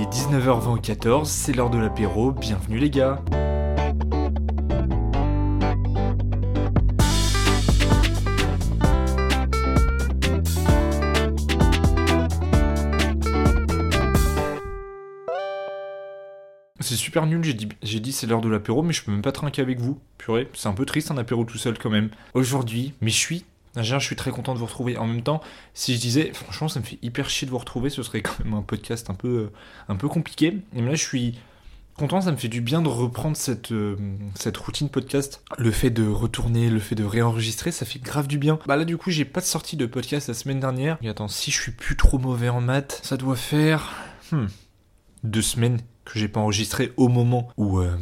Il est 19h20 au 14, c'est l'heure de l'apéro, bienvenue les gars C'est super nul, j'ai dit, j'ai dit c'est l'heure de l'apéro, mais je peux même pas trinquer avec vous. Purée, c'est un peu triste un apéro tout seul quand même. Aujourd'hui, mais je suis je suis très content de vous retrouver. En même temps, si je disais, franchement, ça me fait hyper chier de vous retrouver, ce serait quand même un podcast un peu, un peu compliqué. Et là, je suis content, ça me fait du bien de reprendre cette, euh, cette routine podcast. Le fait de retourner, le fait de réenregistrer, ça fait grave du bien. Bah là, du coup, j'ai pas de sortie de podcast la semaine dernière. Et attends, si je suis plus trop mauvais en maths, ça doit faire hmm, deux semaines que j'ai pas enregistré au moment où. Euh,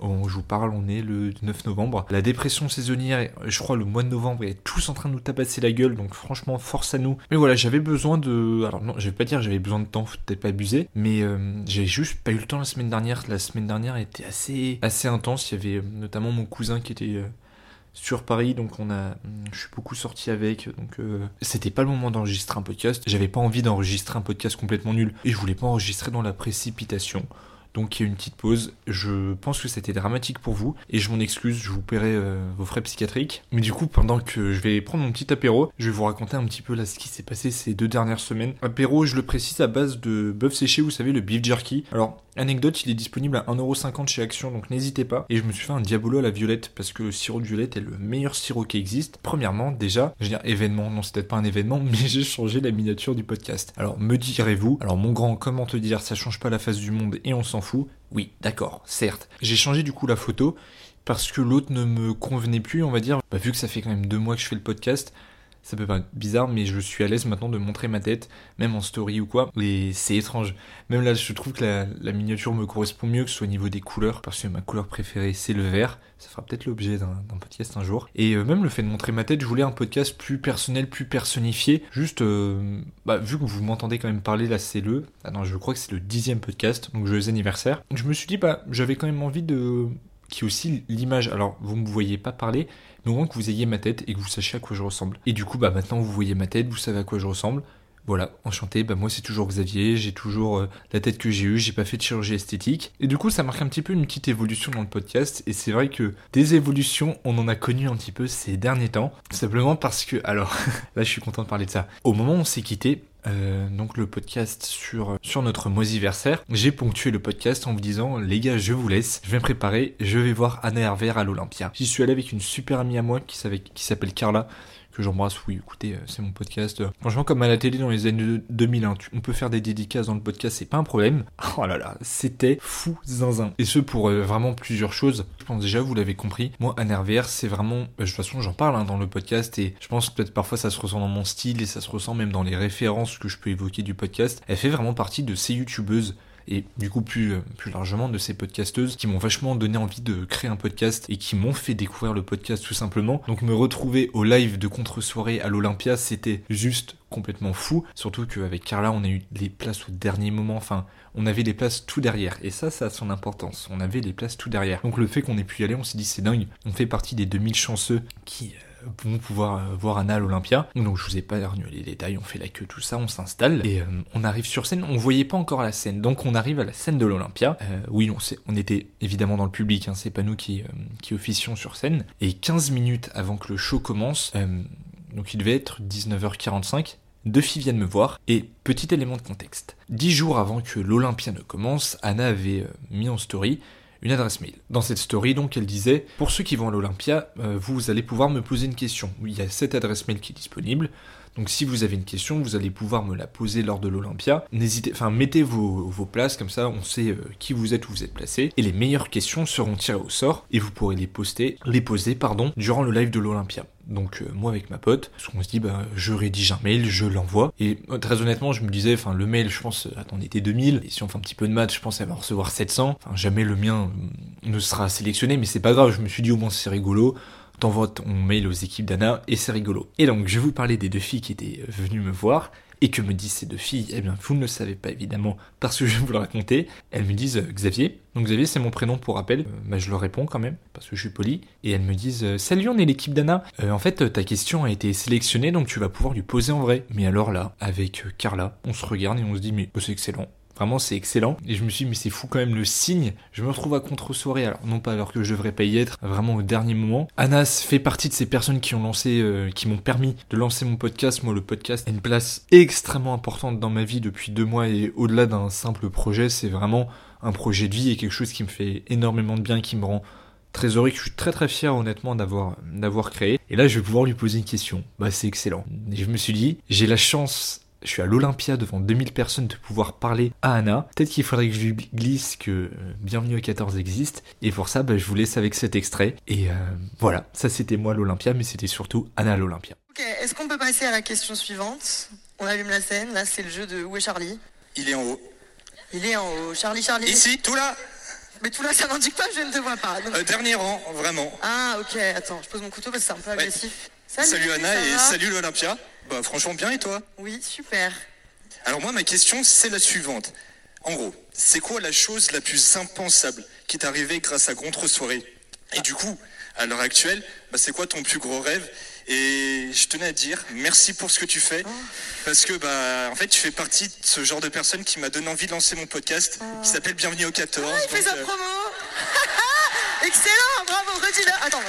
je vous parle, on est le 9 novembre. La dépression saisonnière, je crois le mois de novembre, est tous en train de nous tabasser la gueule, donc franchement, force à nous. Mais voilà, j'avais besoin de... Alors non, je vais pas dire j'avais besoin de temps, faut peut-être pas abuser, mais euh, j'ai juste pas eu le temps la semaine dernière. La semaine dernière était assez, assez intense. Il y avait euh, notamment mon cousin qui était... Euh, sur Paris, donc on a, je suis beaucoup sorti avec, donc c'était pas le moment d'enregistrer un podcast. J'avais pas envie d'enregistrer un podcast complètement nul et je voulais pas enregistrer dans la précipitation. Donc il y a une petite pause. Je pense que c'était dramatique pour vous et je m'en excuse, je vous paierai euh, vos frais psychiatriques. Mais du coup, pendant que je vais prendre mon petit apéro, je vais vous raconter un petit peu là ce qui s'est passé ces deux dernières semaines. Apéro, je le précise, à base de bœuf séché, vous savez, le beef jerky. Alors, Anecdote, il est disponible à 1,50€ chez Action, donc n'hésitez pas. Et je me suis fait un diabolo à la violette, parce que le sirop de violette est le meilleur sirop qui existe. Premièrement, déjà, je veux dire événement, non c'est peut-être pas un événement, mais j'ai changé la miniature du podcast. Alors me direz-vous, alors mon grand, comment te dire, ça change pas la face du monde et on s'en fout. Oui, d'accord, certes. J'ai changé du coup la photo, parce que l'autre ne me convenait plus, on va dire. Bah, vu que ça fait quand même deux mois que je fais le podcast, ça peut paraître bizarre, mais je suis à l'aise maintenant de montrer ma tête, même en story ou quoi. Et c'est étrange. Même là, je trouve que la, miniature me correspond mieux, que ce soit au niveau des couleurs, parce que ma couleur préférée, c'est le vert. Ça fera peut-être l'objet d'un podcast un jour. Et euh, même le fait de montrer ma tête, je voulais un podcast plus personnel, plus personnifié. Juste, euh, bah, vu que vous m'entendez quand même parler, là, c'est le... Ah non, je crois que c'est le dixième podcast, donc joyeux anniversaire. Je me suis dit, bah, j'avais quand même envie de qui aussi l'image. Alors, vous ne me voyez pas parler, mais au moins que vous ayez ma tête et que vous sachiez à quoi je ressemble. Et du coup, bah maintenant vous voyez ma tête, vous savez à quoi je ressemble. Voilà, enchanté, bah moi c'est toujours Xavier, j'ai toujours euh, la tête que j'ai eue, j'ai pas fait de chirurgie esthétique. Et du coup ça marque un petit peu une petite évolution dans le podcast, et c'est vrai que des évolutions, on en a connu un petit peu ces derniers temps, simplement parce que, alors là je suis content de parler de ça, au moment où on s'est quitté, euh, donc le podcast sur, sur notre moisiversaire. J'ai ponctué le podcast en vous disant les gars je vous laisse, je vais me préparer, je vais voir Anna Hervé à l'Olympia. J'y suis allé avec une super amie à moi qui s'appelle Carla que j'embrasse. Oui, écoutez, euh, c'est mon podcast. Franchement, comme à la télé dans les années 2000, hein, on peut faire des dédicaces dans le podcast, c'est pas un problème. Oh là là, c'était fou zinzin. Et ce pour euh, vraiment plusieurs choses. Je pense déjà, vous l'avez compris. Moi, NRVR, c'est vraiment. Bah, de toute façon, j'en parle hein, dans le podcast et je pense que peut-être parfois ça se ressent dans mon style et ça se ressent même dans les références que je peux évoquer du podcast. Elle fait vraiment partie de ces youtubeuses et du coup plus, euh, plus largement de ces podcasteuses qui m'ont vachement donné envie de créer un podcast et qui m'ont fait découvrir le podcast tout simplement. Donc me retrouver au live de contre-soirée à l'Olympia, c'était juste complètement fou. Surtout qu'avec Carla, on a eu les places au dernier moment. Enfin, on avait les places tout derrière. Et ça, ça a son importance. On avait les places tout derrière. Donc le fait qu'on ait pu y aller, on s'est dit c'est dingue. On fait partie des 2000 chanceux qui euh, vont pouvoir euh, voir Anna à l'Olympia. Donc je vous ai pas renoué les détails, on fait la queue, tout ça, on s'installe et euh, on arrive sur scène. On voyait pas encore la scène, donc on arrive à la scène de l'Olympia. Euh, oui, on, on était évidemment dans le public, hein, c'est pas nous qui, qui officions sur scène. Et 15 minutes avant que le show commence, donc il devait être 19h45, deux filles viennent me voir, et petit élément de contexte. Dix jours avant que l'Olympia ne commence, Anna avait mis en story une adresse mail. Dans cette story, donc, elle disait Pour ceux qui vont à l'Olympia, euh, vous allez pouvoir me poser une question. Il y a cette adresse mail qui est disponible. Donc, si vous avez une question, vous allez pouvoir me la poser lors de l'Olympia. N'hésitez, enfin, mettez vos, places, comme ça, on sait euh, qui vous êtes, où vous êtes placé. Et les meilleures questions seront tirées au sort et vous pourrez les poster, les poser, durant le live de l'Olympia. Donc euh, moi avec ma pote, parce qu'on se dit bah je rédige un mail, je l'envoie. Et euh, très honnêtement, je me disais, enfin le mail, je pense, attends, on était 2000. Et si on fait un petit peu de maths, je pense qu'elle va recevoir 700. Enfin jamais le mien euh, ne sera sélectionné, mais c'est pas grave. Je me suis dit au moins c'est rigolo. T'envoies ton mail aux équipes d'Anna et c'est rigolo. Et donc je vais vous parler des deux filles qui étaient venues me voir et que me disent ces deux filles? Eh bien, vous ne le savez pas évidemment parce que je vais vous le raconter. Elles me disent euh, Xavier. Donc Xavier, c'est mon prénom pour rappel. Euh, bah, je leur réponds quand même parce que je suis poli. Et elles me disent euh, Salut, on est l'équipe d'Anna. en fait, ta question a été sélectionnée donc tu vas pouvoir lui poser en vrai. Mais alors là, avec Carla, on se regarde et on se dit Mais c'est excellent Vraiment, c'est excellent. Et je me suis dit, mais c'est fou quand même le signe. Je me retrouve à contre-soirée, alors non pas alors que je devrais pas y être, vraiment au dernier moment. Anas fait partie de ces personnes qui ont lancé, euh, qui m'ont permis de lancer mon podcast. Moi, le podcast a une place extrêmement importante dans ma vie depuis deux mois et au-delà d'un simple projet, c'est vraiment un projet de vie et quelque chose qui me fait énormément de bien, qui me rend très heureux, que je suis très très fier honnêtement d'avoir d'avoir créé. Et là, je vais pouvoir lui poser une question. Bah, c'est excellent. Et je me suis dit, j'ai la chance je suis à l'Olympia devant 2000 personnes de pouvoir parler à Anna. Peut-être qu'il faudrait que je lui glisse que euh, Bienvenue au 14 existe. Et pour ça, bah, je vous laisse avec cet extrait. Et euh, voilà, ça c'était moi à l'Olympia, mais c'était surtout Anna à l'Olympia. Ok, est-ce qu'on peut passer à la question suivante? On allume la scène, là c'est le jeu de Où est Charlie? Il est en haut. Il est en haut. Charlie, Charlie. Ici, tout là Mais tout là, ça n'indique pas, je ne te vois pas. donc- Euh, Dernier rang, vraiment. Ah, ok, attends, je pose mon couteau parce que c'est un peu agressif. Salut, Anna ça et salut l'Olympia. Bah franchement bien et toi Oui, super. Alors moi ma question c'est la suivante. En gros, c'est quoi la chose la plus impensable qui t'est arrivée grâce à Contre-soirée Et du coup, à l'heure actuelle, bah, c'est quoi ton plus gros rêve? Et je tenais à te dire merci pour ce que tu fais. Parce que bah en fait tu fais partie de ce genre de personne qui m'a donné envie de lancer mon podcast qui s'appelle Bienvenue au 14. Ah, il fait Donc, sa euh, promo Excellent, bravo, redis-le. Attends,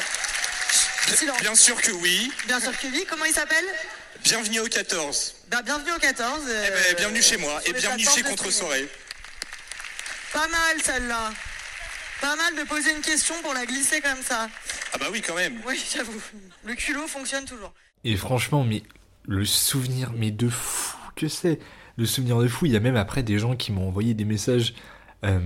bien sûr que oui. bien sûr que oui. Comment il s'appelle? Bienvenue au 14. Bah, Bienvenue au 14. euh, Eh ben, bienvenue chez moi et bienvenue chez de Contre-soirée. Pas mal celle-là. Pas mal de poser une question pour la glisser comme ça. Ah bah oui quand même. Oui, j'avoue. Le culot fonctionne toujours. Et franchement, mais le souvenir, mais de fou que c'est? Le souvenir de fou, il y a même après des gens qui m'ont envoyé des messages. euh,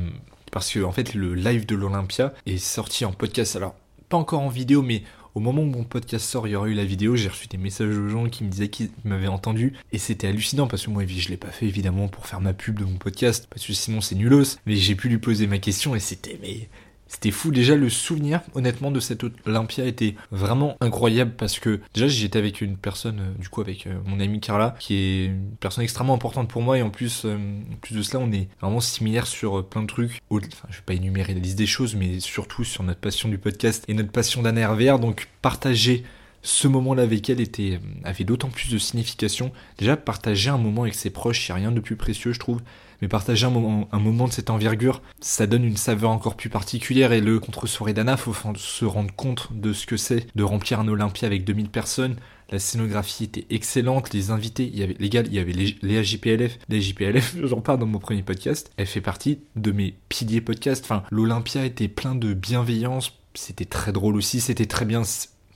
parce que, en fait, le live de l'Olympia est sorti en podcast. Alors, pas encore en vidéo, mais au moment où mon podcast sort, il y aura eu la vidéo. J'ai reçu des messages de gens qui me disaient qu'ils m'avaient entendu. Et c'était hallucinant parce que moi, je l'ai pas fait évidemment pour faire ma pub de mon podcast. Parce que sinon, c'est nulos. Mais j'ai pu lui poser ma question et c'était, mais. C'était fou déjà le souvenir honnêtement de cette Olympia était vraiment incroyable parce que déjà j'étais avec une personne euh, du coup avec euh, mon amie Carla qui est une personne extrêmement importante pour moi et en plus euh, plus de cela on est vraiment similaires sur plein de trucs enfin, je vais pas énumérer la liste des choses mais surtout sur notre passion du podcast et notre passion d'un RVR donc partager ce moment-là avec elle était, avait d'autant plus de signification. Déjà, partager un moment avec ses proches, a rien de plus précieux, je trouve. Mais partager un moment, de cette envergure, ça donne une saveur encore plus particulière. Et le contre-soirée d'Anna, faut se rendre compte de ce que c'est de remplir un Olympia avec 2000 personnes. La scénographie était excellente, les invités, il y avait les gars, il y avait les- Léa JPLF. Léa JPLF, j'en parle dans mon premier podcast. Elle fait partie de mes piliers podcast. Enfin, l'Olympia était plein de bienveillance. C'était très drôle aussi, c'était très bien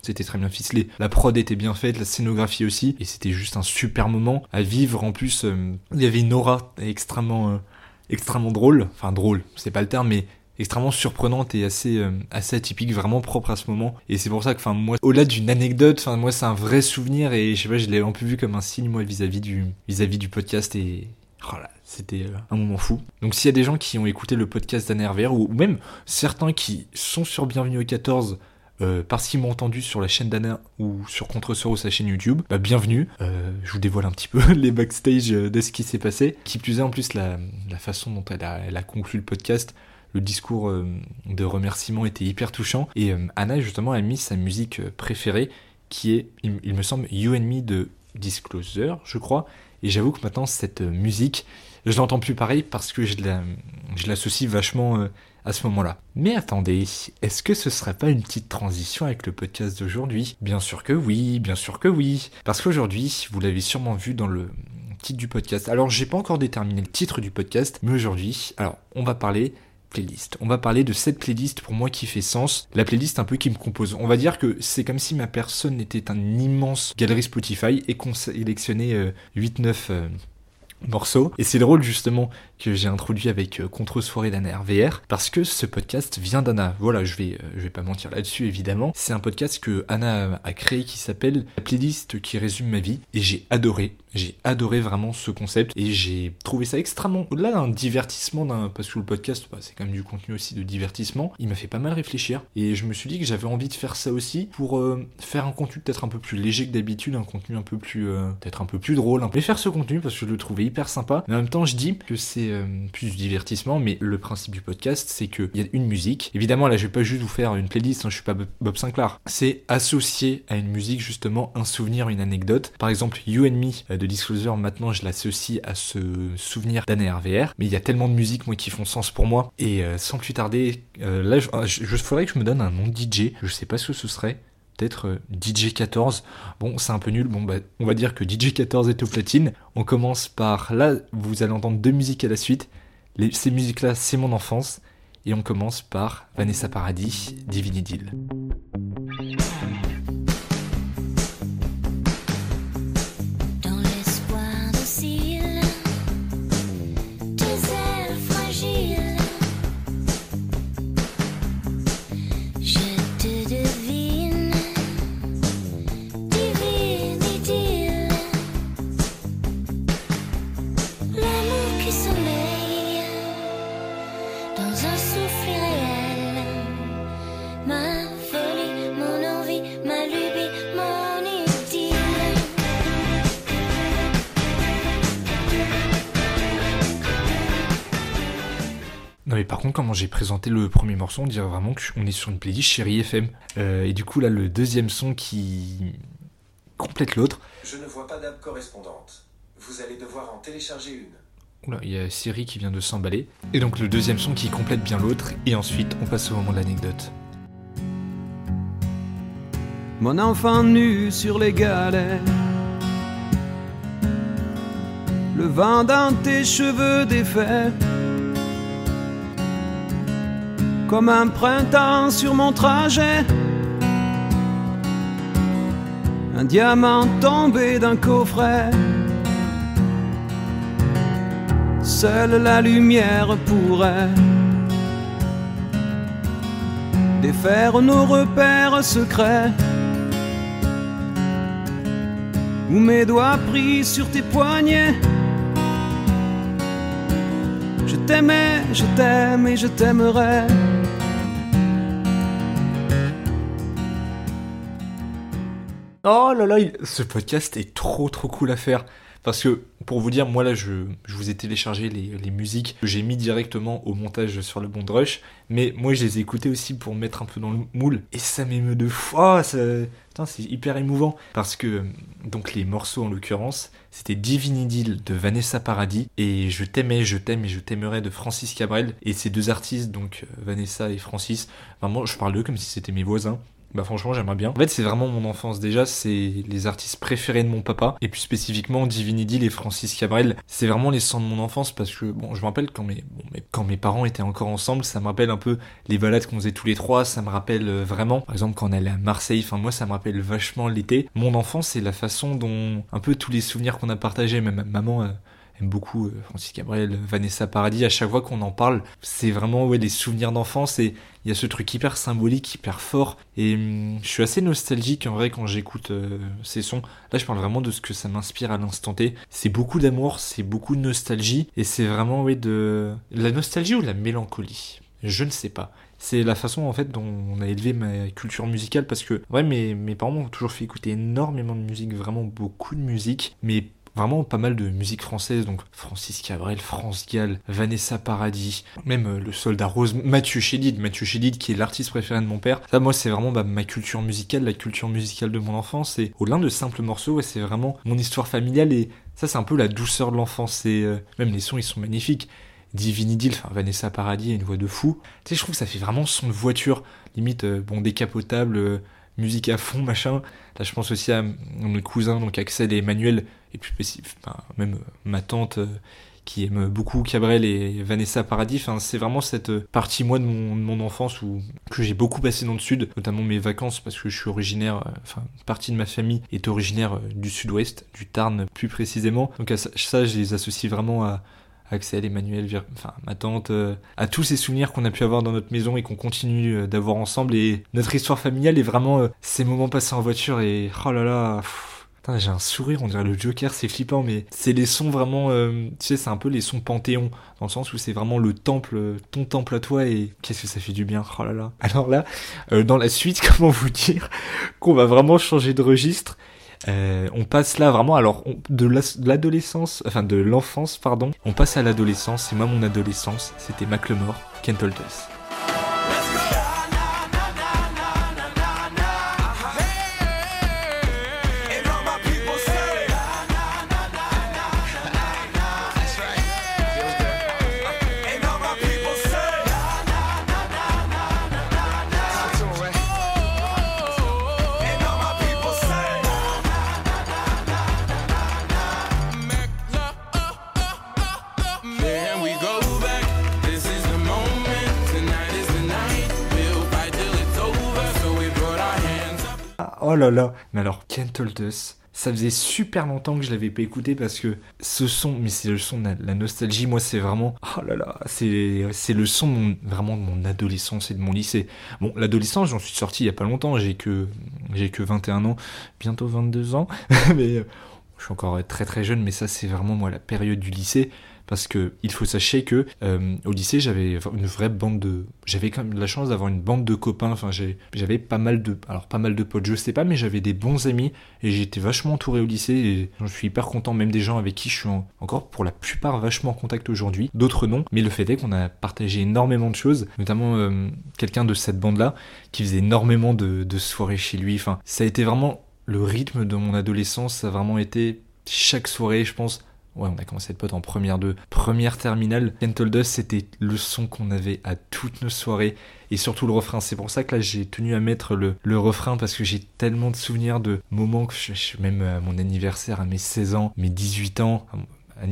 c'était très bien ficelé. La prod était bien faite, la scénographie aussi, et c'était juste un super moment à vivre. En plus, euh, il y avait une aura extrêmement, euh, extrêmement drôle. Enfin drôle, c'est pas le terme, mais extrêmement surprenante et assez, euh, assez atypique, vraiment propre à ce moment. Et c'est pour ça que, enfin moi, au-delà d'une anecdote, enfin moi c'est un vrai souvenir et je sais pas, je l'ai un peu vu comme un signe moi vis-à-vis du, vis-à-vis du podcast et voilà, c'était un moment fou. Donc s'il y a des gens qui ont écouté le podcast d'Anne ou même certains qui sont sur Bienvenue au 14 euh, parce qu'ils m'ont entendu sur la chaîne d'Anna ou sur contre ou sa chaîne YouTube, bah bienvenue. Euh, je vous dévoile un petit peu les backstage euh, de ce qui s'est passé. Qui plus est en plus la, façon dont elle a, conclu le podcast. Le discours euh, de remerciement était hyper touchant. Et Anna justement a mis sa musique préférée qui est, il, me semble, You and Me de Disclosure, je crois. Et j'avoue que maintenant cette musique, je l'entends plus pareil parce que je la- je l'associe vachement à ce moment-là. Mais attendez, est-ce que ce serait pas une petite transition avec le podcast d'aujourd'hui? Bien sûr que oui, bien sûr que oui. Parce qu'aujourd'hui, vous l'avez sûrement vu dans le titre du podcast. Alors, j'ai pas encore déterminé le titre du podcast, mais aujourd'hui, alors, on va parler playlist. On va parler de cette playlist pour moi qui fait sens, la playlist un peu qui me compose. On va dire que c'est comme si ma personne était un immense galerie Spotify et qu'on sélectionnait euh, 8-9 euh, morceaux. Et c'est le rôle justement que j'ai introduit avec euh, Contre Soirée d'Anna RVR parce que ce podcast vient d'Anna. Voilà, je vais, euh, je vais pas mentir là-dessus évidemment. C'est un podcast que Anna a créé qui s'appelle La playlist qui résume ma vie et j'ai adoré. J'ai adoré vraiment ce concept et j'ai trouvé ça extrêmement au-delà d'un divertissement d'un parce que le podcast bah, c'est quand même du contenu aussi de divertissement. Il m'a fait pas mal réfléchir et je me suis dit que j'avais envie de faire ça aussi pour euh, faire un contenu peut-être un peu plus léger que d'habitude, un contenu un peu plus euh, peut-être un peu plus drôle, mais faire ce contenu parce que je le trouvais hyper sympa. Mais en même temps, je dis que c'est euh, plus du divertissement, mais le principe du podcast, c'est qu'il y a une musique. Évidemment, là, je vais pas juste vous faire une playlist, hein, je suis pas Bob Sinclair. C'est associer à une musique, justement, un souvenir, une anecdote. Par exemple, You and Me euh, de Disclosure, maintenant, je l'associe à ce souvenir d'année RVR. Mais il y a tellement de musiques, moi, qui font sens pour moi. Et euh, sans plus tarder, là, je, je, faudrait que je me donne un nom de DJ. Je sais pas ce que ce serait peut-être euh, DJ14. Bon, c'est un peu nul. Bon, bah, on va dire que DJ14 est au platine. On commence par là, vous allez entendre deux musiques à la suite. ces musiques-là, c'est mon enfance. Et on commence par Vanessa Paradis, Divini Deal. Par contre, comment j'ai présenté le premier morceau, on dirait vraiment qu'on est sur une playlist chérie FM. Euh, et du coup, là, le deuxième son qui complète l'autre. Je ne vois pas d'app correspondante. Vous allez devoir en télécharger une. Oula, il y a Siri qui vient de s'emballer. Et donc le deuxième son qui complète bien l'autre. Et ensuite, on passe au moment de l'anecdote. Mon enfant nu sur les galets. Le vent dans tes cheveux défaits comme un printemps sur mon trajet. Un diamant tombé d'un coffret. Seule la lumière pourrait défaire nos repères secrets. Où mes doigts pris sur tes poignets. Je t'aimais, je t'aime et je t'aimerai. Oh là là, ce podcast est trop trop cool à faire. Parce que, pour vous dire, moi là, je, vous ai téléchargé les, musiques que j'ai mis directement au montage sur le Bond Rush. Mais moi, je les ai écoutées aussi pour me mettre un peu dans le moule. Et ça m'émeut de fou. Oh, c'est hyper émouvant. Parce que, donc, les morceaux en l'occurrence, c'était Divinity de Vanessa Paradis. Et Je t'aimais, je t'aime et je t'aimerais de Francis Cabrel. Et ces deux artistes, donc Vanessa et Francis, vraiment, je parle d'eux comme si c'était mes voisins. Bah franchement j'aimerais bien. En fait c'est vraiment mon enfance déjà, c'est les artistes préférés de mon papa. Et plus spécifiquement Divinity et Francis Cabrel. C'est vraiment les sons de mon enfance parce que bon je me rappelle quand mes, bon, quand mes parents étaient encore ensemble, ça me rappelle un peu les balades qu'on faisait tous les trois, ça me rappelle euh, vraiment. Par exemple quand on allait à Marseille, enfin moi ça me rappelle vachement l'été. Mon enfance c'est la façon dont un peu tous les souvenirs qu'on a partagés, même maman... Euh, beaucoup euh, Francis Cabrel, Vanessa Paradis. À chaque fois qu'on en parle, c'est vraiment ouais, des souvenirs d'enfance et il y a ce truc hyper symbolique, hyper fort. Et hum, je suis assez nostalgique en vrai quand j'écoute euh, ces sons. Là, je parle vraiment de ce que ça m'inspire à l'instant T. C'est beaucoup d'amour, c'est beaucoup de nostalgie et c'est vraiment ouais, de la nostalgie ou la mélancolie? Je ne sais pas c'est la façon en fait dont on a élevé ma culture musicale parce que ouais mes, mes parents m'ont toujours fait écouter énormément de musique, vraiment beaucoup de musique, mais vraiment pas mal de musique française, donc Francis Cabrel, France Gall, Vanessa Paradis, même euh, le soldat rose, Mathieu Chédid, Mathieu Chédid qui est l'artiste préféré de mon père. Ça, moi, c'est vraiment bah, ma culture musicale, la culture musicale de mon enfance, et au-delà de simples morceaux, c'est vraiment mon histoire familiale, et ça, c'est un peu la douceur de l'enfance, et euh, même les sons, ils sont magnifiques. Divinity, enfin Vanessa Paradis a une voix de fou. Tu sais, je trouve que ça fait vraiment son de voiture, limite, euh, bon, décapotable, musique à fond, machin. Là, je pense aussi à mes cousins, donc Axel et Emmanuel, et puis enfin, même euh, ma tante euh, qui aime beaucoup Cabrel et Vanessa Paradis. C'est vraiment cette euh, partie, moi, de mon, enfance où, que j'ai beaucoup passé dans le sud, notamment mes vacances, parce que je suis originaire, enfin, partie de ma famille est originaire du sud-ouest, du Tarn plus précisément. Donc, ça, je les associe vraiment à, Axel, Emmanuel, enfin ma tante, euh, à tous ces souvenirs qu'on a pu avoir dans notre maison et qu'on continue euh, d'avoir ensemble. Et notre histoire familiale est vraiment euh, ces moments passés en voiture et oh là là. J'ai un sourire, on dirait le Joker, c'est flippant, mais c'est les sons vraiment, tu sais, c'est un peu les sons Panthéon, dans le sens où c'est vraiment le temple, ton temple à toi, et qu'est-ce que ça fait du bien, oh là là. Alors là, dans la suite, comment vous dire qu'on va vraiment changer de registre? Euh, on passe là vraiment, alors de l'adolescence, enfin de l'enfance, pardon, on passe à l'adolescence. Et moi, mon adolescence, c'était Macklemore, Hold oh là là Mais alors, Can't Hold Us, ça faisait super longtemps que je l'avais pas écouté parce que ce son, mais c'est le son de la, nostalgie, moi c'est vraiment, oh là là, c'est le son vraiment de mon adolescence et de mon lycée. Bon, l'adolescence, j'en suis sorti il y a pas longtemps, j'ai que, j'ai que 21 ans, bientôt 22 ans, mais euh, je suis encore très très jeune, mais ça c'est vraiment moi la période du lycée. Parce que il faut sachez que euh, au lycée j'avais une vraie bande de j'avais quand même la chance d'avoir une bande de copains. Enfin j'avais pas mal de alors pas mal de potes je sais pas mais j'avais des bons amis et j'étais vachement entouré au lycée et j'en suis hyper content même des gens avec qui je suis en- encore pour la plupart vachement en contact aujourd'hui. D'autres non mais le fait est qu'on a partagé énormément de choses notamment euh, quelqu'un de cette bande là qui faisait énormément de, de soirées chez lui. Enfin ça a été vraiment le rythme de mon adolescence ça a vraiment été chaque soirée je pense Ouais, on a commencé à être potes en première de première terminale. Can't Hold Us, c'était le son qu'on avait à toutes nos soirées et surtout le refrain. C'est pour ça que là j'ai tenu à mettre le, le refrain parce que j'ai tellement de souvenirs de moments que je, je- même à mon anniversaire, à mes 16 ans, mes 18 ans,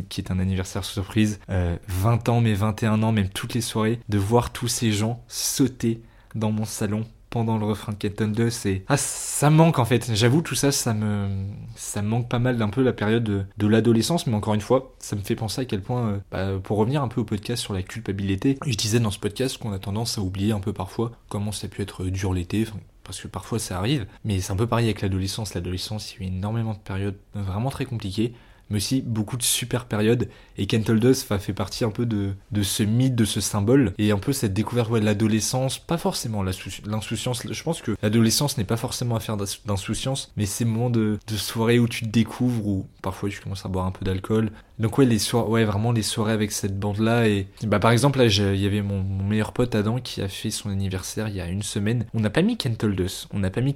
qui est un anniversaire surprise, euh, 20 ans, mes 21 ans, même toutes les soirées, de voir tous ces gens sauter dans mon salon pendant le refrain de Hold Us et ah ça manque en fait. J'avoue tout ça ça me ça manque pas mal d'un peu la période de, l'adolescence mais encore une fois ça me fait penser à quel point euh, bah, pour revenir un peu au podcast sur la culpabilité je disais dans ce podcast qu'on a tendance à oublier un peu parfois comment ça a pu être dur l'été parce que parfois ça arrive mais c'est un peu pareil avec l'adolescence. L'adolescence il y a eu énormément de périodes vraiment très compliquées mais aussi beaucoup de super périodes. Et Can't Hold Us enfin, fait partie un peu de, de ce mythe, de ce symbole, et un peu cette découverte de l'adolescence, pas forcément l'insouciance. Je pense que l'adolescence n'est pas forcément affaire d'ins- d'insouciance, mais ces moments de, de soirée où tu te découvres, où parfois tu commences à boire un peu d'alcool. Donc ouais, les soirées, ouais, vraiment les soirées avec cette bande-là. Et bah par exemple, il y avait mon, meilleur pote Adam qui a fait son anniversaire il y a une semaine. On n'a pas mis Can't Hold Us, on n'a pas mis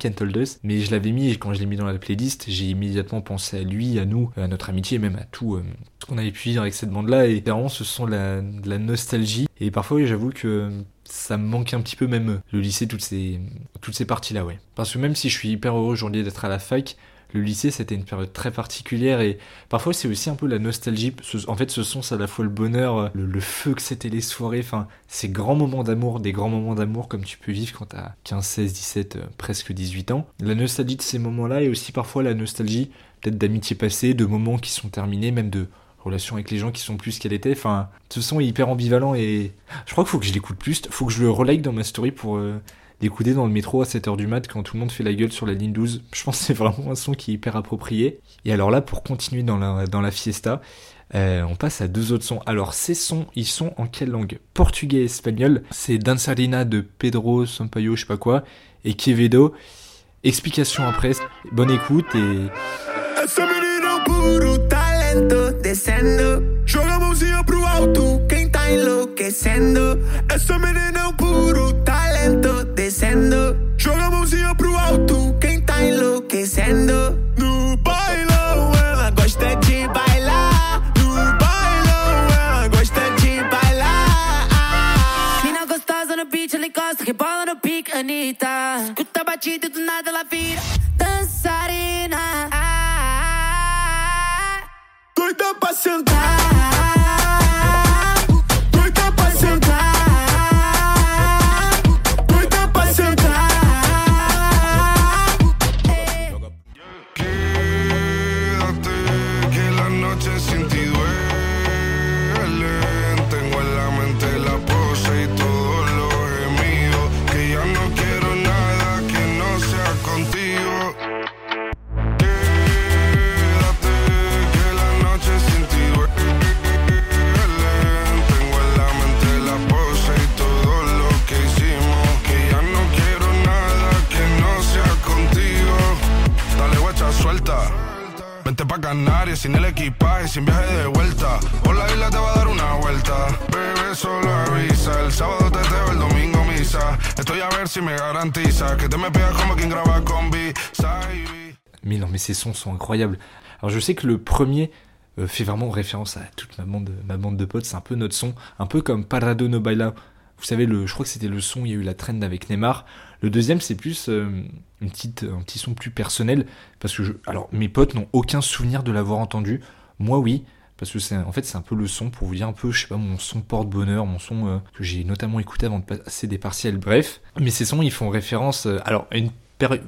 mais je l'avais mis et quand je l'ai mis dans la playlist, j'ai immédiatement pensé à lui, à nous, à notre amitié, même à tout euh, ce qu'on avait pu vivre avec cette bande-là. Et vraiment, ce sont la, de la nostalgie. Et parfois, j'avoue que ça me manque un petit peu même le lycée, toutes ces, toutes ces parties-là, ouais. Parce que même si je suis hyper heureux aujourd'hui d'être à la fac, le lycée c'était une période très particulière et parfois c'est aussi un peu la nostalgie. En fait, ce sont à la fois le bonheur, le, le feu que c'était les soirées, enfin ces grands moments d'amour, des grands moments d'amour comme tu peux vivre quand t'as 15, 16, 17, euh, presque 18 ans. La nostalgie de ces moments-là et aussi parfois la nostalgie peut-être d'amitié passée, de moments qui sont terminés, même de relations avec les gens qui sont plus qu'elle était. Enfin, ce son est hyper ambivalent et je crois qu'il faut que je l'écoute plus. Faut que je le relike dans ma story pour euh, l'écouter dans le métro à 7h du mat quand tout le monde fait la gueule sur la ligne 12. Je pense que c'est vraiment un son qui est hyper approprié. Et alors là, pour continuer dans la, dans la fiesta, euh, on passe à deux autres sons. Alors ces sons, ils sont en quelle langue? Portugais espagnol. C'est Dançarina de Pedro Sampaio, je sais pas quoi, et Quevedo. Explication après. Bonne écoute et descendo. Joga a pro alto. Essa menina puro talento, rebola no pique, Anitta. Escuta a batida e do nada ela vira dançarina. Ah, Doida pra sentar. Ces sons sont incroyables. Alors je sais que le premier euh, fait vraiment référence à toute ma bande, ma bande de potes, c'est un peu notre son, un peu comme Parado no Baila. Vous savez, le, je crois que c'était le son, il y a eu la trend avec Neymar. Le deuxième, c'est plus euh, une petite, un petit son plus personnel, parce que je, alors mes potes n'ont aucun souvenir de l'avoir entendu. Moi, oui, parce que c'est en fait c'est un peu le son pour vous dire un peu je sais pas mon son porte-bonheur mon son euh, que j'ai notamment écouté avant de passer des partiels bref mais ces sons ils font référence alors à une,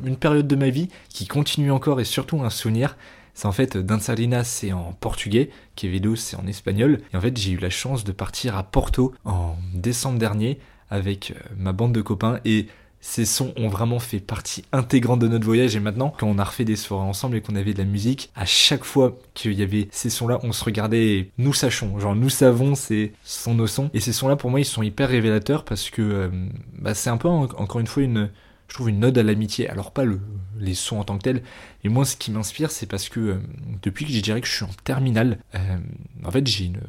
une période de ma vie qui continue encore et surtout un souvenir. C'est en fait Dançarina c'est en portugais Quevedo c'est en espagnol. Et en fait j'ai eu la chance de partir à Porto en décembre dernier avec euh, ma bande de copains. Et ces sons ont vraiment fait partie intégrante de notre voyage. Et maintenant quand on a refait des soirées ensemble et qu'on avait de la musique à chaque fois qu'il y avait ces sons là on se regardait et nous sachons. Genre nous savons c'est ce sont nos sons. Et ces sons là pour moi ils sont hyper révélateurs parce que euh, bah, c'est un peu en- encore une fois une je trouve une ode à l'amitié. Alors pas le, les sons en tant que tels et moi ce qui m'inspire c'est parce que euh, depuis que je dirais que je suis en terminale euh, en fait j'ai une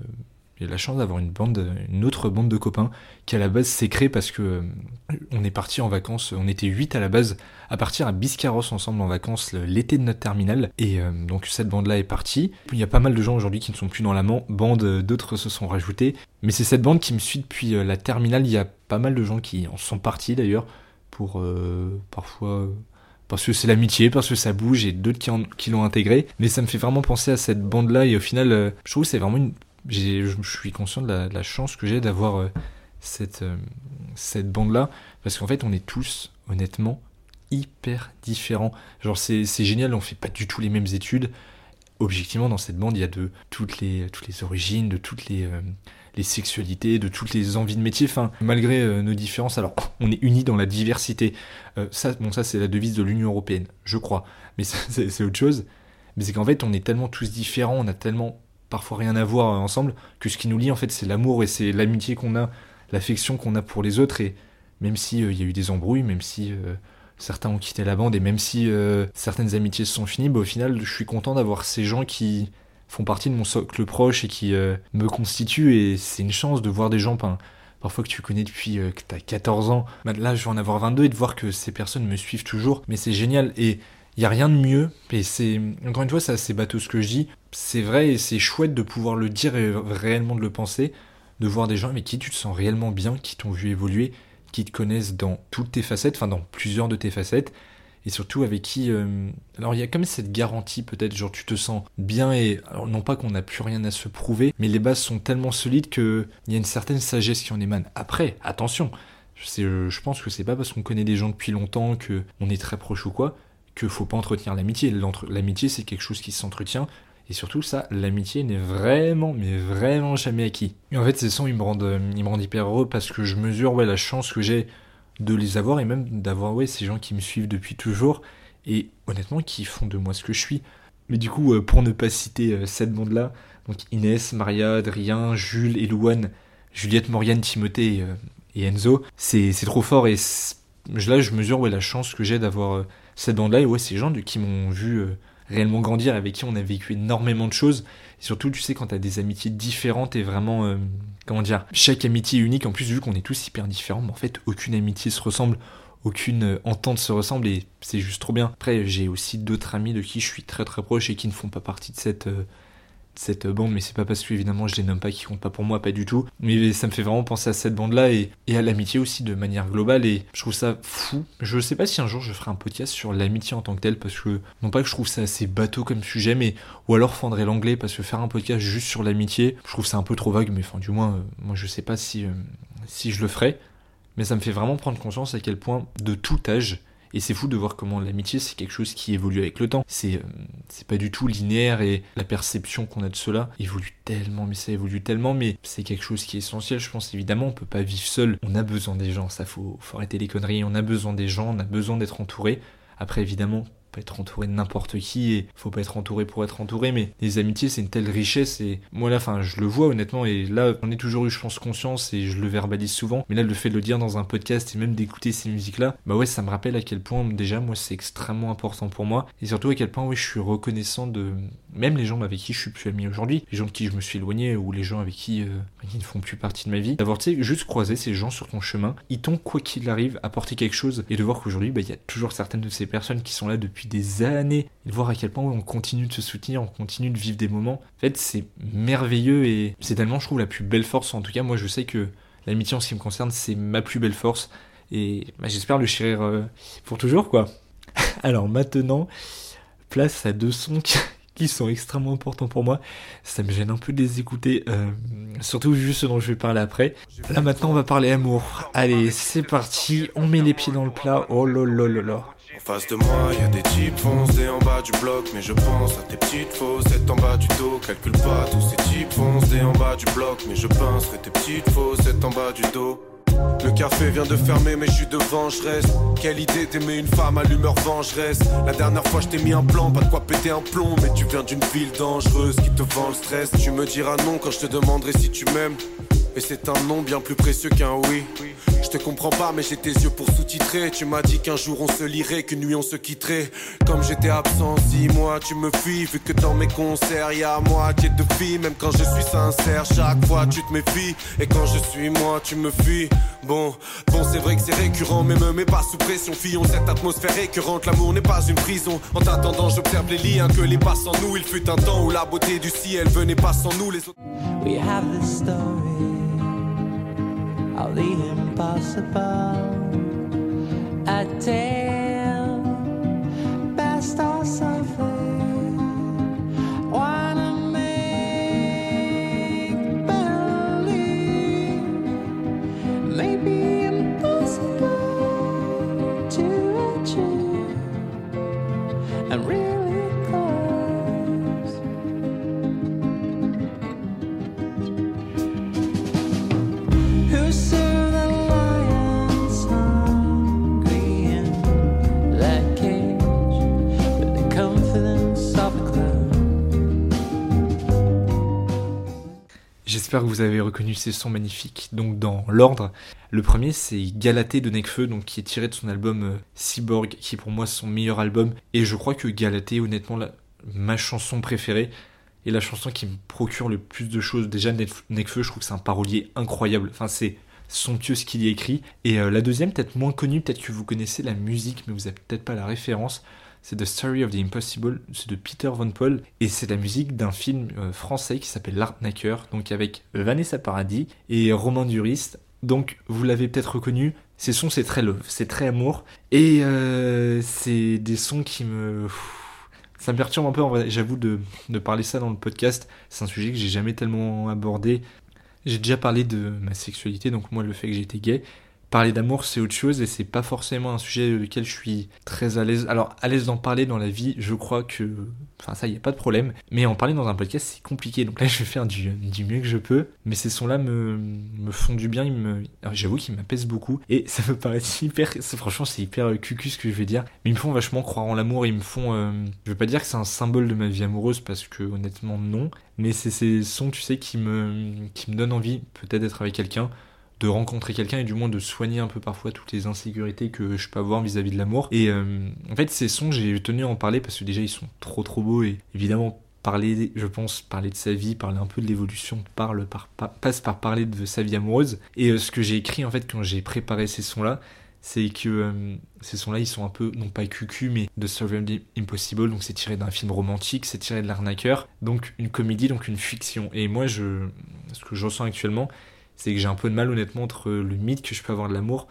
la chance d'avoir une bande, une autre bande de copains qui à la base s'est créée parce que euh, on est parti en vacances, on était 8 à la base à partir à Biscarros ensemble en vacances l'été de notre terminale. Et donc cette bande là est partie. Il y a pas mal de gens aujourd'hui qui ne sont plus dans la bande, d'autres se sont rajoutés, mais c'est cette bande qui me suit depuis la terminale. Il y a pas mal de gens qui en sont partis d'ailleurs euh, parfois parce que c'est l'amitié, parce que ça bouge et d'autres qui, l'ont intégré. Mais ça me fait vraiment penser à cette bande-là et au final, euh, je trouve que c'est vraiment une. Je suis conscient de la, chance que j'ai d'avoir euh, cette, cette bande-là parce qu'en fait, on est tous, honnêtement, hyper différents. Genre, c'est génial, on fait pas du tout les mêmes études. Objectivement, dans cette bande, il y a de toutes les, toutes les origines, de toutes les, les sexualités, de toutes les envies de métier. Malgré euh, nos différences, alors on est unis dans la diversité. Euh, ça, bon, ça c'est la devise de l'Union européenne, je crois. Mais c'est autre chose. Mais c'est qu'en fait, on est tellement tous différents, on a tellement parfois rien à voir euh, ensemble que ce qui nous lie en fait, c'est l'amour et c'est l'amitié qu'on a, l'affection qu'on a pour les autres. Et même si euh, y a eu des embrouilles, même si certains ont quitté la bande et même si certaines amitiés se sont finies, bah, au final, je suis content d'avoir ces gens qui font partie de mon socle proche et qui euh, me constituent et c'est une chance de voir des gens parfois que tu connais depuis euh, que t'as 14 ans Bah, là je vais en avoir 22 et de voir que ces personnes me suivent toujours mais c'est génial. Et il y a rien de mieux. Et c'est encore une fois c'est assez bateau ce que je dis. C'est vrai et c'est chouette de pouvoir le dire et réellement de le penser de voir des gens avec qui tu te sens réellement bien qui t'ont vu évoluer qui te connaissent dans toutes tes facettes enfin dans plusieurs de tes facettes et surtout avec qui euh, alors il y a comme cette garantie peut-être genre tu te sens bien et alors non pas qu'on n'a plus rien à se prouver mais les bases sont tellement solides que il y a une certaine sagesse qui en émane. Après attention euh, je pense que c'est pas parce qu'on connaît des gens depuis longtemps que on est très proche ou quoi que faut pas entretenir l'amitié. L'amitié c'est quelque chose qui s'entretient. Et surtout ça l'amitié n'est vraiment mais vraiment jamais acquis. Et en fait ces sons ils me rendent euh, ils hyper heureux parce que je mesure ouais la chance que j'ai de les avoir et même d'avoir ouais, ces gens qui me suivent depuis toujours et honnêtement qui font de moi ce que je suis. Mais du coup, euh, pour ne pas citer euh, cette bande-là, donc Inès, Maria, Adrien, Jules, Elouane, Juliette, Morgane, Timothée et, euh, Enzo, c'est trop fort et là je mesure ouais, la chance que j'ai d'avoir cette bande-là et ouais, ces gens qui m'ont vu réellement grandir, avec qui on a vécu énormément de choses. Surtout, tu sais, quand t'as des amitiés différentes et vraiment, euh, comment dire, chaque amitié unique. En plus, vu qu'on est tous hyper différents, mais en fait, aucune amitié se ressemble, aucune euh, entente se ressemble et c'est juste trop bien. Après, j'ai aussi d'autres amis de qui je suis très très proche et qui ne font pas partie de cette, euh, cette bande, mais c'est pas parce que évidemment je les nomme pas, qui comptent pas pour moi, pas du tout. Mais ça me fait vraiment penser à cette bande-là et, et à l'amitié aussi de manière globale et je trouve ça fou. Je sais pas si un jour je ferai un podcast sur l'amitié en tant que telle parce que non pas que je trouve ça assez bateau comme sujet, mais ou alors fendrait l'anglais parce que faire un podcast juste sur l'amitié, je trouve ça un peu trop vague, mais enfin du moins, euh, moi je sais pas si, euh, si je le ferai. Mais ça me fait vraiment prendre conscience à quel point, de tout âge, et c'est fou de voir comment l'amitié c'est quelque chose qui évolue avec le temps. C'est euh, pas du tout linéaire et la perception qu'on a de cela évolue tellement, mais ça évolue tellement, mais c'est quelque chose qui est essentiel. Je pense évidemment on peut pas vivre seul. On a besoin des gens, ça faut, faut arrêter les conneries. On a besoin des gens, on a besoin d'être entouré. Après évidemment pas être entouré de n'importe qui et faut pas être entouré pour être entouré, mais les amitiés c'est une telle richesse et moi là, enfin, je le vois honnêtement et là, on est toujours eu, je pense, conscience et je le verbalise souvent, mais là, le fait de le dire dans un podcast et même d'écouter ces musiques-là, bah ouais, ça me rappelle à quel point déjà, moi, c'est extrêmement important pour moi et surtout à quel point, oui, je suis reconnaissant de même les gens avec qui je suis plus ami aujourd'hui, les gens de qui je me suis éloigné ou les gens avec qui, euh, qui ne font plus partie de ma vie, d'avoir, tu sais, juste croisé ces gens sur ton chemin, ils t'ont, quoi qu'il arrive, apporté quelque chose et de voir qu'aujourd'hui, bah, il y a toujours certaines de ces personnes qui sont là depuis des années et de voir à quel point on continue de se soutenir, on continue de vivre des moments. En fait, c'est merveilleux et c'est tellement, je trouve, la plus belle force. En tout cas, moi, je sais que l'amitié en ce qui me concerne, c'est ma plus belle force et bah, j'espère le chérir euh, pour toujours, quoi. Alors maintenant, place à deux sons qui, sont extrêmement importants pour moi. Ça me gêne un peu de les écouter, euh, surtout vu ce dont je vais parler après. Là maintenant, on va parler amour. Allez, c'est parti, on met les pieds dans le plat. Oh là. En face de moi, y a des types foncés en bas du bloc, mais je pense à tes petites fossettes en bas du dos. Calcule pas tous ces types foncés en bas du bloc, mais je que tes petites fossettes en bas du dos. Le café vient de fermer, mais je suis devant, je. Quelle idée d'aimer une femme à l'humeur vengeresse. La dernière fois, je t'ai mis un plan, pas de quoi péter un plomb. Mais tu viens d'une ville dangereuse qui te vend le stress. Tu me diras non quand je te demanderai si tu m'aimes. Et c'est un nom bien plus précieux qu'un oui. Je te comprends pas, mais j'ai tes yeux pour sous-titrer. Tu m'as dit qu'un jour on se lirait, qu'une nuit on se quitterait. Comme j'étais absent six mois, tu me fuis. Vu que dans mes concerts, y a moitié de filles. Même quand je suis sincère, chaque fois tu te méfies. Et quand je suis moi, tu me fuis. Bon, bon, c'est vrai que c'est récurrent, mais me mets pas sous pression. Fillon, cette atmosphère écœurante, l'amour n'est pas une prison. En t'attendant, j'observe les liens que les pas sans nous. Il fut un temps où la beauté du ciel venait pas sans nous. Les autres. We have this story of the impossible. A tale, best or J'espère que vous avez reconnu ces sons magnifiques. Donc dans l'ordre, le premier c'est Galatée de Nekfeu, donc qui est tiré de son album euh, Cyborg, qui est pour moi son meilleur album. Et je crois que Galatée, honnêtement, la- ma chanson préférée et la chanson qui me procure le plus de choses. Déjà Nekfeu, je trouve que c'est un parolier incroyable. Enfin c'est somptueux ce qu'il y écrit. Et euh, la deuxième, peut-être moins connue, peut-être que vous connaissez la musique, mais vous avez peut-être pas la référence. C'est The Story of the Impossible, c'est de Peter Von Paul, et c'est la musique d'un film euh, français qui s'appelle L'Artnacker, donc avec Vanessa Paradis et Romain Duris. Donc vous l'avez peut-être reconnu, ces sons c'est très love, c'est très amour, et euh, c'est des sons qui me... Ça me perturbe un peu j'avoue de, de parler ça dans le podcast, c'est un sujet que j'ai jamais tellement abordé. J'ai déjà parlé de ma sexualité, donc moi le fait que j'étais gay. Parler d'amour, c'est autre chose et c'est pas forcément un sujet lequel je suis très à l'aise. Alors, à l'aise d'en parler dans la vie, je crois que. Enfin, ça, y a pas de problème. Mais en parler dans un podcast, c'est compliqué. Donc là, je vais faire du, mieux que je peux. Mais ces sons-là me, font du bien. J'avoue qu'ils m'apaisent beaucoup. Et ça me paraît hyper. Franchement, c'est hyper euh, cucu ce que je vais dire. Mais ils me font vachement croire en l'amour. Ils me font. euh, Je veux pas dire que c'est un symbole de ma vie amoureuse parce que, honnêtement, non. Mais c'est ces sons, tu sais, qui me, qui me donnent envie, peut-être, d'être avec quelqu'un de rencontrer quelqu'un et du moins de soigner un peu parfois toutes les insécurités que je peux avoir vis-à-vis de l'amour. Et euh, en fait, ces sons, j'ai tenu à en parler parce que déjà, ils sont trop trop beaux et évidemment, parler, je pense, parler de sa vie, parler un peu de l'évolution, parle par, pa- passe par parler de sa vie amoureuse. Et euh, ce que j'ai écrit en fait quand j'ai préparé ces sons-là, c'est que euh, ces sons-là, ils sont un peu, non pas cucu, mais de Survival Impossible, donc c'est tiré d'un film romantique, c'est tiré de l'arnaqueur, donc une comédie, donc une fiction. Et moi, je, ce que je ressens actuellement, c'est que j'ai un peu de mal honnêtement entre le mythe que je peux avoir de l'amour,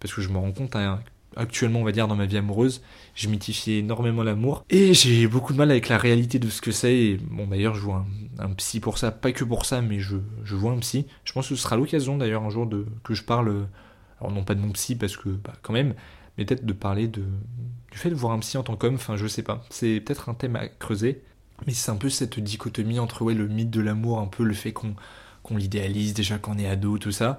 parce que je me rends compte hein, actuellement, on va dire, dans ma vie amoureuse, je mythifie énormément l'amour, et j'ai beaucoup de mal avec la réalité de ce que c'est, et bon d'ailleurs je vois un, psy pour ça, pas que pour ça, mais je, vois un psy, je pense que ce sera l'occasion d'ailleurs un jour de, que je parle, euh, alors non pas de mon psy, parce que bah, quand même, mais peut-être de parler de, du fait de voir un psy en tant qu'homme, enfin je sais pas, c'est peut-être un thème à creuser, mais c'est un peu cette dichotomie entre le mythe de l'amour, un peu le fait qu'on qu'on l'idéalise déjà quand on est ado, tout ça,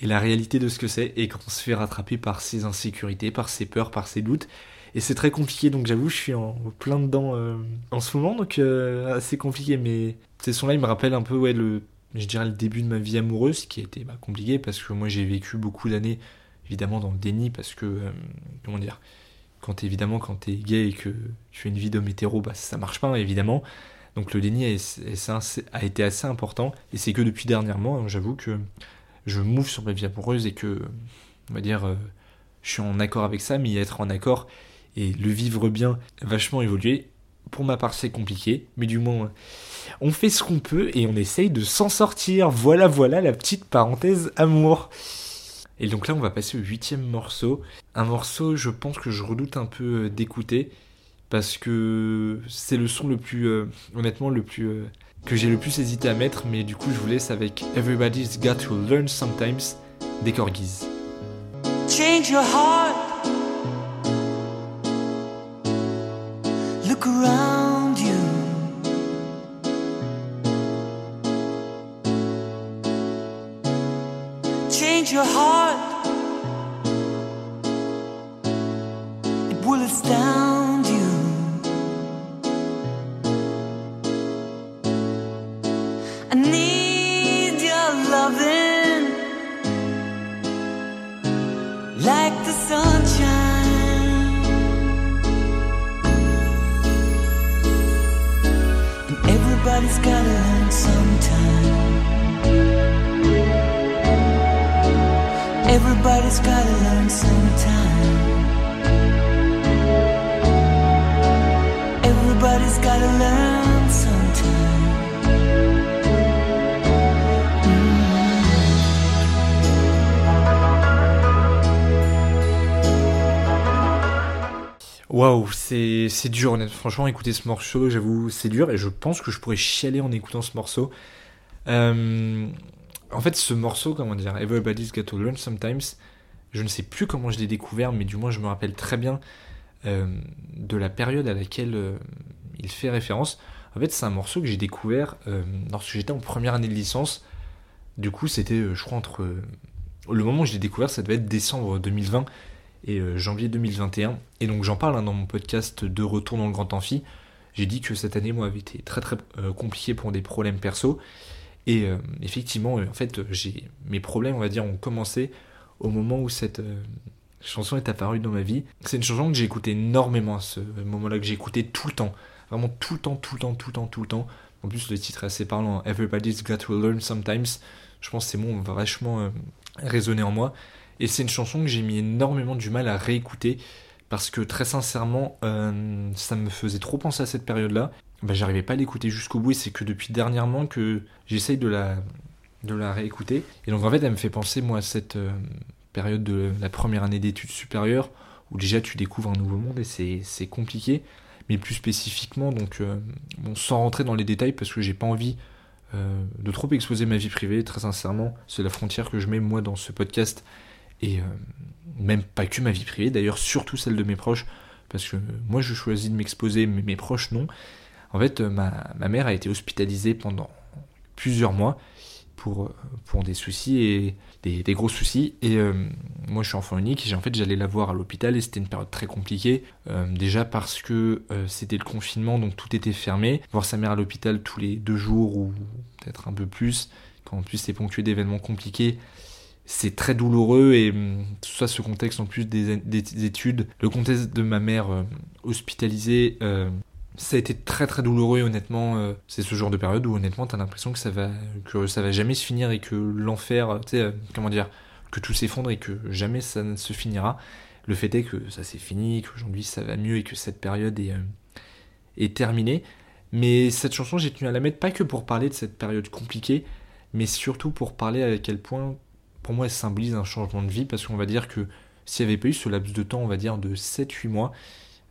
et la réalité de ce que c'est, et qu'on se fait rattraper par ses insécurités, par ses peurs, par ses doutes. Et c'est très compliqué, donc j'avoue, je suis en plein dedans euh, en ce moment, donc euh, assez compliqué. Mais ces sons-là, ils me rappellent un peu, ouais, le, je dirais le début de ma vie amoureuse, qui a été bah, compliqué parce que moi j'ai vécu beaucoup d'années, évidemment, dans le déni, parce que, euh, comment dire, quand évidemment, quand t'es gay et que tu fais une vie d'homme hétéro, bah ça marche pas, évidemment. Donc le déni a été assez important, et c'est que depuis dernièrement, hein, j'avoue que je m'ouvre sur ma vie amoureuse et que, on va dire, euh, je suis en accord avec ça, mais être en accord et le vivre bien vachement évolué. Pour ma part, c'est compliqué, mais du moins, on fait ce qu'on peut et on essaye de s'en sortir. Voilà, voilà la petite parenthèse amour. Et donc là, on va passer au huitième morceau. Un morceau, je pense que je redoute un peu euh, d'écouter parce que c'est le son le plus, euh, honnêtement, le plus euh, que j'ai le plus hésité à mettre. Mais du coup, je vous laisse avec Everybody's Got to Learn Sometimes des Corgis. Change your heart. Look around you. Change your heart. C'est dur, honnêtement. Franchement, écouter ce morceau, j'avoue, c'est dur et je pense que je pourrais chialer en écoutant ce morceau. Euh, en fait, ce morceau, comment dire, Everybody's Got to Learn Sometimes, je ne sais plus comment je l'ai découvert, mais du moins, je me rappelle très bien euh, de la période à laquelle euh, il fait référence. En fait, c'est un morceau que j'ai découvert lorsque j'étais en première année de licence. Du coup, c'était, je crois, entre. le moment où je l'ai découvert, ça devait être décembre 2020 et euh, janvier 2021. Et donc j'en parle hein, dans mon podcast de Retour dans le Grand Amphi. J'ai dit que cette année, moi, avait été très très euh, compliquée pour des problèmes perso. Et euh, effectivement, en fait, j'ai mes problèmes, on va dire, ont commencé au moment où cette chanson est apparue dans ma vie. C'est une chanson que j'ai écoutée énormément à ce moment-là, que j'ai écouté tout le temps. Vraiment tout le temps, tout le temps, tout le temps, tout le temps. En plus, le titre est assez parlant. Everybody's got to learn sometimes. Je pense que ces mots ont vachement euh, résonné en moi. Et c'est une chanson que j'ai mis énormément du mal à réécouter parce que très sincèrement, euh, ça me faisait trop penser à cette période-là. Bah, j'arrivais pas à l'écouter jusqu'au bout et c'est que depuis dernièrement que j'essaye de la, de la réécouter. Et donc en fait, elle me fait penser moi à cette euh, période de la première année d'études supérieures où déjà tu découvres un nouveau monde et c'est, compliqué. Mais plus spécifiquement, donc euh, sans rentrer dans les détails parce que j'ai pas envie de trop exposer ma vie privée, très sincèrement. C'est la frontière que je mets moi dans ce podcast et euh, même pas que ma vie privée, d'ailleurs surtout celle de mes proches, parce que moi je choisis de m'exposer, mais mes proches non. En fait, euh, ma, mère a été hospitalisée pendant plusieurs mois pour, euh, des soucis et des, gros soucis. Et euh, moi je suis enfant unique, et fait j'allais la voir à l'hôpital et c'était une période très compliquée. Euh, déjà parce que euh, c'était le confinement, donc tout était fermé. Voir sa mère à l'hôpital tous les deux jours ou peut-être un peu plus, quand en plus c'est ponctué d'événements compliqués, c'est très douloureux et hum, tout ça ce contexte en plus des, des études, le contexte de ma mère euh, hospitalisée, euh, ça a été très très douloureux et honnêtement euh, c'est ce genre de période où honnêtement t'as l'impression que ça va que ça va jamais se finir et que l'enfer, tu sais comment dire, que tout s'effondre et que jamais ça ne se finira. Le fait est que ça s'est fini, qu'aujourd'hui ça va mieux et que cette période est, est terminée. Mais cette chanson, j'ai tenu à la mettre pas que pour parler de cette période compliquée, mais surtout pour parler à quel point, pour moi, elle symbolise un changement de vie, parce qu'on va dire que s'il n'y avait pas eu ce laps de temps, on va dire de 7-8 mois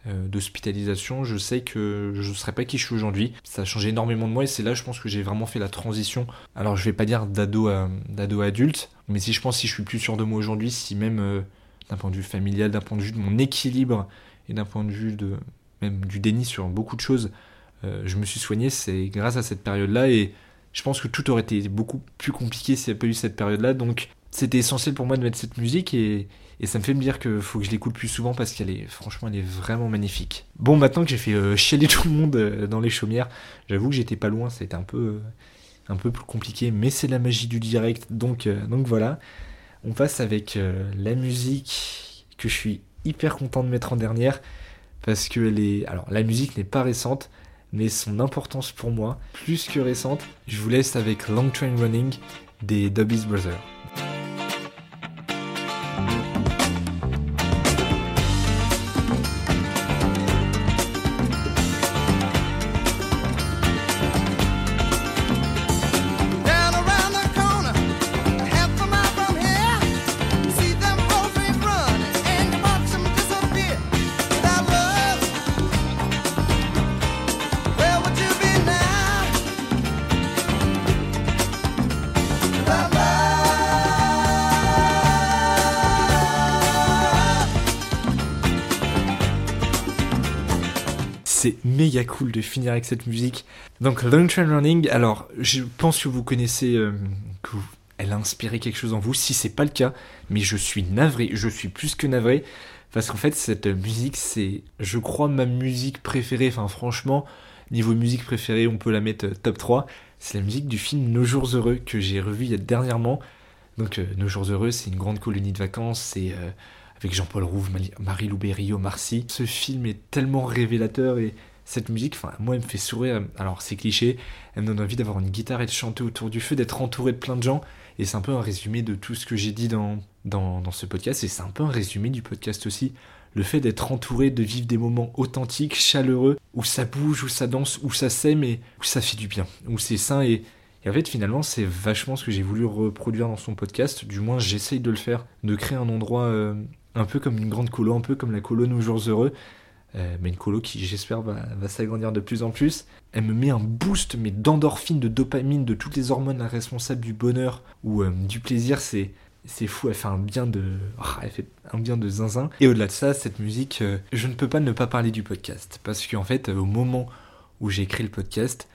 euh, d'hospitalisation, je sais que je ne serais pas qui je suis aujourd'hui. Ça a changé énormément de moi, et c'est là, je pense que j'ai vraiment fait la transition. Alors, je vais pas dire d'ado à, d'ado adulte, mais si je pense si je suis plus sûr de moi aujourd'hui, si même euh, d'un point de vue familial, d'un point de vue de mon équilibre, et d'un point de vue de même du déni sur beaucoup de choses, euh, je me suis soigné, c'est grâce à cette période-là et je pense que tout aurait été beaucoup plus compliqué s'il n'y avait pas eu cette période-là. Donc c'était essentiel pour moi de mettre cette musique et, ça me fait me dire que faut que je l'écoute plus souvent parce qu'elle est, franchement, elle est vraiment magnifique. Bon, maintenant que j'ai fait euh, chialer tout le monde euh, dans les chaumières, j'avoue que j'étais pas loin, c'était un peu, euh, un peu plus compliqué, mais c'est la magie du direct, donc, euh, donc voilà. On passe avec la musique que je suis hyper content de mettre en dernière parce que alors la musique n'est pas récente, mais son importance pour moi, plus que récente, je vous laisse avec Long Train Running des Dubbies Brothers. Cool de finir avec cette musique. Donc Long Train Running, alors je pense que vous connaissez, euh, que vous- elle a inspiré quelque chose en vous. Si c'est pas le cas, mais je suis navré, je suis plus que navré. Parce qu'en fait, cette musique, c'est, je crois, ma musique préférée. Enfin, franchement, niveau musique préférée, on peut la mettre euh, top 3. C'est la musique du film Nos Jours Heureux que j'ai revu il y a dernièrement. Donc, euh, Nos Jours Heureux, c'est une grande colonie de vacances. C'est euh, avec Jean-Paul Rouve, Marie Louberio, Marcy. Ce film est tellement révélateur et cette musique, enfin, moi, elle me fait sourire. Alors, c'est cliché, elle me donne envie d'avoir une guitare et de chanter autour du feu, d'être entouré de plein de gens. Et c'est un peu un résumé de tout ce que j'ai dit dans, dans, dans ce podcast. Et c'est un peu un résumé du podcast aussi. Le fait d'être entouré, de vivre des moments authentiques, chaleureux, où ça bouge, où ça danse, où ça s'aime et où ça fait du bien, où c'est sain. Et, en fait, finalement, c'est vachement ce que j'ai voulu reproduire dans son podcast. Du moins, j'essaye de le faire, de créer un endroit euh, un peu comme une grande colo, un peu comme la colo Nos Jours Heureux. Euh, mais une colo qui, j'espère, va, s'agrandir de plus en plus. Elle me met un boost, mais d'endorphine, de dopamine, de toutes les hormones responsables du bonheur ou euh, du plaisir. C'est fou. Elle fait un bien de, ah, elle fait un bien de zinzin. Et au-delà de ça, cette musique, euh, je ne peux pas ne pas parler du podcast parce qu'en fait, au moment où j'ai le podcast,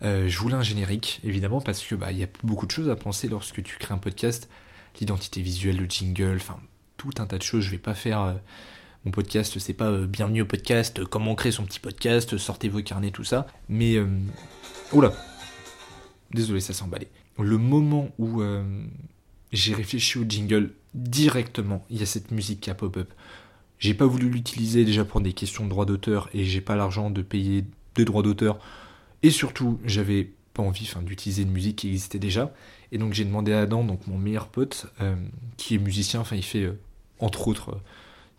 je voulais un générique, évidemment, parce que bah y a beaucoup de choses à penser lorsque tu crées un podcast, l'identité visuelle, le jingle, enfin tout un tas de choses. Je vais pas faire mon podcast, c'est pas euh, bienvenue au podcast, euh, comment créer son petit podcast, sortez vos carnets, tout ça. Mais euh, oula, désolé, ça emballé. Le moment où euh, j'ai réfléchi au jingle directement, il y a cette musique qui a pop-up. J'ai pas voulu l'utiliser déjà pour des questions de droit d'auteur et j'ai pas l'argent de payer de droits d'auteur. Et surtout, j'avais pas envie d'utiliser une musique qui existait déjà. Et donc j'ai demandé à Adam, donc mon meilleur pote, euh, qui est musicien, enfin il fait euh, entre autres, euh,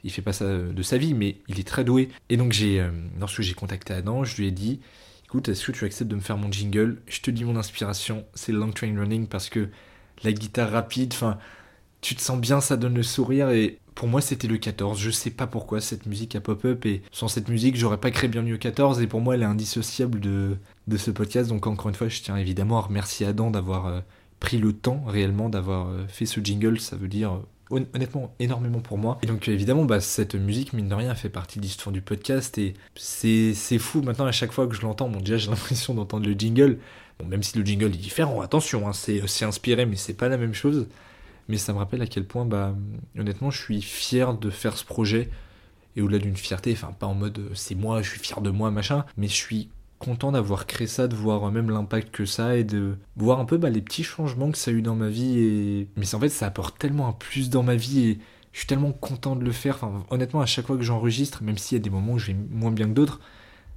il fait pas ça euh, de sa vie, mais il est très doué. Et donc j'ai, euh, lorsque j'ai contacté Adam, je lui ai dit, écoute, est-ce que tu acceptes de me faire mon jingle? Je te dis mon inspiration, c'est Long Train Running parce que la guitare rapide, enfin, tu te sens bien, ça donne le sourire et pour moi c'était le 14. Je sais pas pourquoi cette musique a pop-up et sans cette musique j'aurais pas créé Bienvenue au 14 et pour moi elle est indissociable de, de ce podcast. Donc encore une fois je tiens évidemment à remercier Adam d'avoir euh, pris le temps réellement d'avoir fait ce jingle. Ça veut dire honnêtement énormément pour moi. Et donc évidemment bah, cette musique mine de rien fait partie de l'histoire du podcast et c'est fou maintenant à chaque fois que je l'entends. Bon déjà j'ai l'impression d'entendre le jingle. Bon, même si le jingle est différent, attention, hein, c'est c'est inspiré mais c'est pas la même chose mais ça me rappelle à quel point, bah, honnêtement, je suis fier de faire ce projet. Et au-delà d'une fierté, enfin, pas en mode euh, c'est moi, je suis fier de moi, machin, mais je suis content d'avoir créé ça, de voir même l'impact que ça a et de voir un peu bah, les petits changements que ça a eu dans ma vie. Et... Mais en fait, ça apporte tellement un plus dans ma vie et je suis tellement content de le faire. Honnêtement, à chaque fois que j'enregistre, même s'il y a des moments où je vais moins bien que d'autres,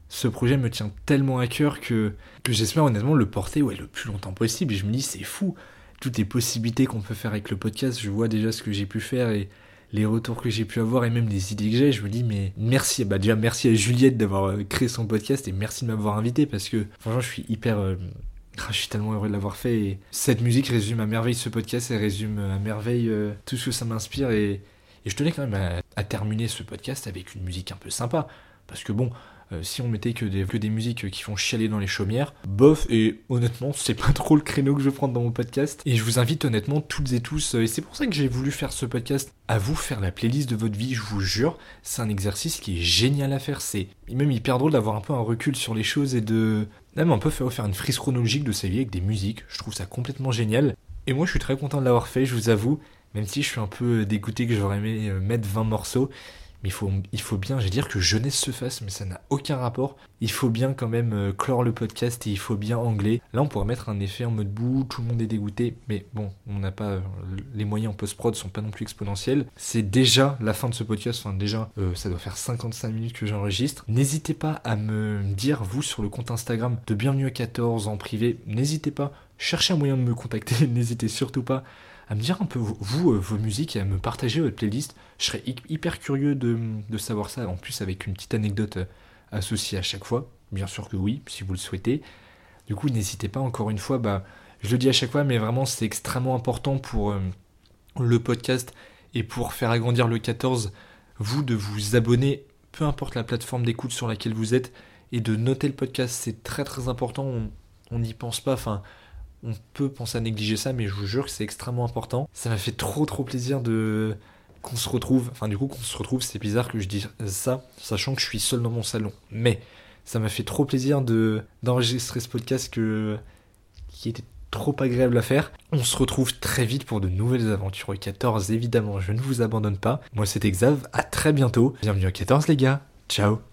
ce projet me tient tellement à cœur que, que j'espère honnêtement le porter ouais, le plus longtemps possible. Et je me dis, c'est fou toutes les possibilités qu'on peut faire avec le podcast. Je vois déjà ce que j'ai pu faire et les retours que j'ai pu avoir et même les idées que j'ai. Je me dis, mais merci. Bah, déjà, merci à Juliette d'avoir euh, créé son podcast et merci de m'avoir invité parce que franchement, je suis hyper. euh, Je suis tellement heureux de l'avoir fait et cette musique résume à merveille ce podcast, elle résume à merveille euh, tout ce que ça m'inspire et, je tenais quand même à terminer ce podcast avec une musique un peu sympa parce que bon, euh, si on mettait que des, que des musiques qui font chialer dans les chaumières, bof, et honnêtement, c'est pas trop le créneau que je vais prendre dans mon podcast. Et je vous invite honnêtement toutes et tous, euh, et c'est pour ça que j'ai voulu faire ce podcast, à vous faire la playlist de votre vie, je vous jure. C'est un exercice qui est génial à faire. C'est même hyper drôle d'avoir un peu un recul sur les choses et de. Même un peu faire, une frise chronologique de sa vie avec des musiques. Je trouve ça complètement génial. Et moi, je suis très content de l'avoir fait, je vous avoue. Même si je suis un peu dégoûté que j'aurais aimé euh, mettre 20 morceaux. Mais il faut, bien, je dire que jeunesse se fasse, mais ça n'a aucun rapport. Il faut bien quand même euh, clore le podcast et il faut bien anglais. Là, on pourrait mettre un effet en mode bout, tout le monde est dégoûté. Mais bon, on n'a pas. euh, Les moyens en post-prod sont pas non plus exponentiels. C'est déjà la fin de ce podcast. Enfin, déjà, euh, ça doit faire 55 minutes que j'enregistre. N'hésitez pas à me dire, vous, sur le compte Instagram de Bienvenue à 14 en privé. N'hésitez pas. Cherchez un moyen de me contacter. N'hésitez surtout pas à me dire un peu vous, euh, vos musiques et à me partager votre playlist. Je serais hy- hyper curieux de, savoir ça, en plus avec une petite anecdote euh, associée à chaque fois. Bien sûr que oui, si vous le souhaitez. Du coup, n'hésitez pas, encore une fois, bah, je le dis à chaque fois, mais vraiment c'est extrêmement important pour euh, le podcast et pour faire agrandir le 14, vous de vous abonner, peu importe la plateforme d'écoute sur laquelle vous êtes, et de noter le podcast, c'est très très important, on n'y pense pas, on peut penser à négliger ça, mais je vous jure que c'est extrêmement important. Ça m'a fait trop trop plaisir de qu'on se retrouve. Enfin, du coup, qu'on se retrouve, c'est bizarre que je dise ça, sachant que je suis seul dans mon salon. Mais ça m'a fait trop plaisir de d'enregistrer ce podcast qui était trop agréable à faire. On se retrouve très vite pour de nouvelles aventures au 14, évidemment, je ne vous abandonne pas. Moi, c'était Xav, à très bientôt. Bienvenue au 14, les gars. Ciao